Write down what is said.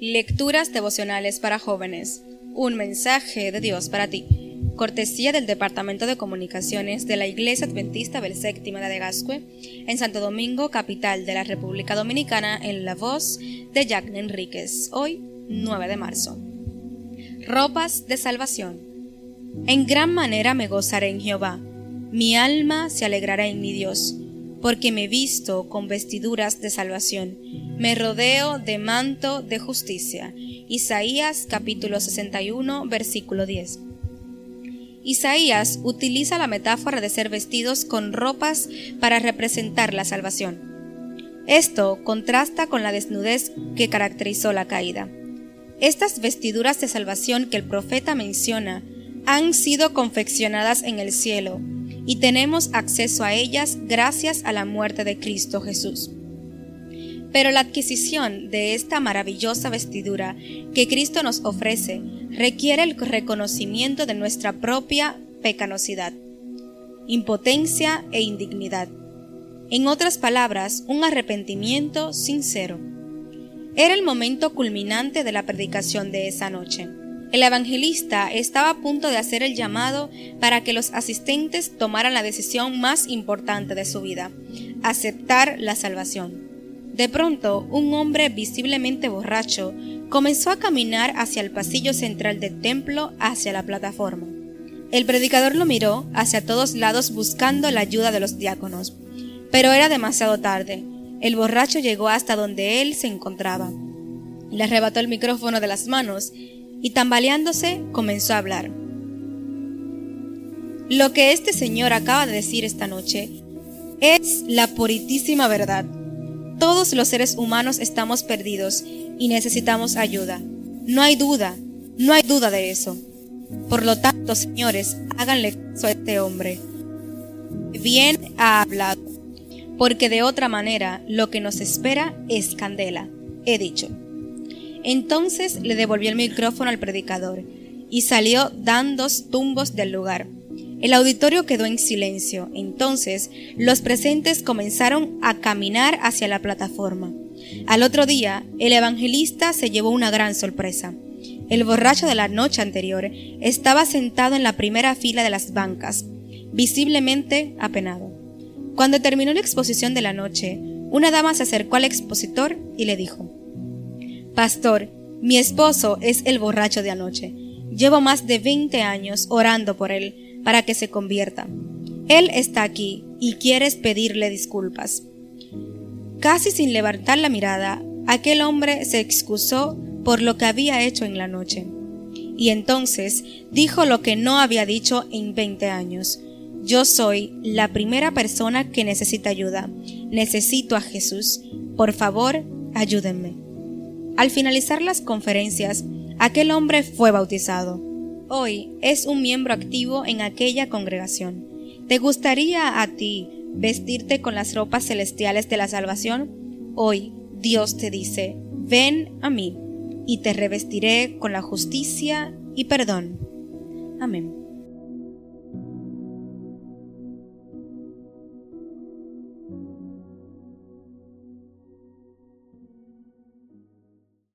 Lecturas devocionales para jóvenes. Un mensaje de Dios para ti. Cortesía del Departamento de Comunicaciones de la Iglesia Adventista del Séptimo de Gascue, en Santo Domingo, capital de la República Dominicana, en la voz de Jack Enríquez. Hoy, 9 de marzo. Ropas de salvación. En gran manera me gozaré en Jehová. Mi alma se alegrará en mi Dios porque me visto con vestiduras de salvación, me rodeo de manto de justicia. Isaías capítulo 61 versículo 10. Isaías utiliza la metáfora de ser vestidos con ropas para representar la salvación. Esto contrasta con la desnudez que caracterizó la caída. Estas vestiduras de salvación que el profeta menciona han sido confeccionadas en el cielo, y tenemos acceso a ellas gracias a la muerte de Cristo Jesús. Pero la adquisición de esta maravillosa vestidura que Cristo nos ofrece requiere el reconocimiento de nuestra propia pecanosidad, impotencia e indignidad. En otras palabras, un arrepentimiento sincero. Era el momento culminante de la predicación de esa noche. El evangelista estaba a punto de hacer el llamado para que los asistentes tomaran la decisión más importante de su vida, aceptar la salvación. De pronto, un hombre visiblemente borracho comenzó a caminar hacia el pasillo central del templo hacia la plataforma. El predicador lo miró hacia todos lados buscando la ayuda de los diáconos, pero era demasiado tarde. El borracho llegó hasta donde él se encontraba. Le arrebató el micrófono de las manos y tambaleándose comenzó a hablar. Lo que este señor acaba de decir esta noche es la puritísima verdad. Todos los seres humanos estamos perdidos y necesitamos ayuda. No hay duda, no hay duda de eso. Por lo tanto, señores, háganle caso a este hombre. Bien ha hablado, porque de otra manera lo que nos espera es candela, he dicho. Entonces le devolvió el micrófono al predicador y salió dando tumbos del lugar. El auditorio quedó en silencio. Entonces los presentes comenzaron a caminar hacia la plataforma. Al otro día, el evangelista se llevó una gran sorpresa. El borracho de la noche anterior estaba sentado en la primera fila de las bancas, visiblemente apenado. Cuando terminó la exposición de la noche, una dama se acercó al expositor y le dijo, Pastor, mi esposo es el borracho de anoche. Llevo más de 20 años orando por él para que se convierta. Él está aquí y quieres pedirle disculpas. Casi sin levantar la mirada, aquel hombre se excusó por lo que había hecho en la noche. Y entonces dijo lo que no había dicho en 20 años. Yo soy la primera persona que necesita ayuda. Necesito a Jesús. Por favor, ayúdenme. Al finalizar las conferencias, aquel hombre fue bautizado. Hoy es un miembro activo en aquella congregación. ¿Te gustaría a ti vestirte con las ropas celestiales de la salvación? Hoy Dios te dice, ven a mí y te revestiré con la justicia y perdón. Amén.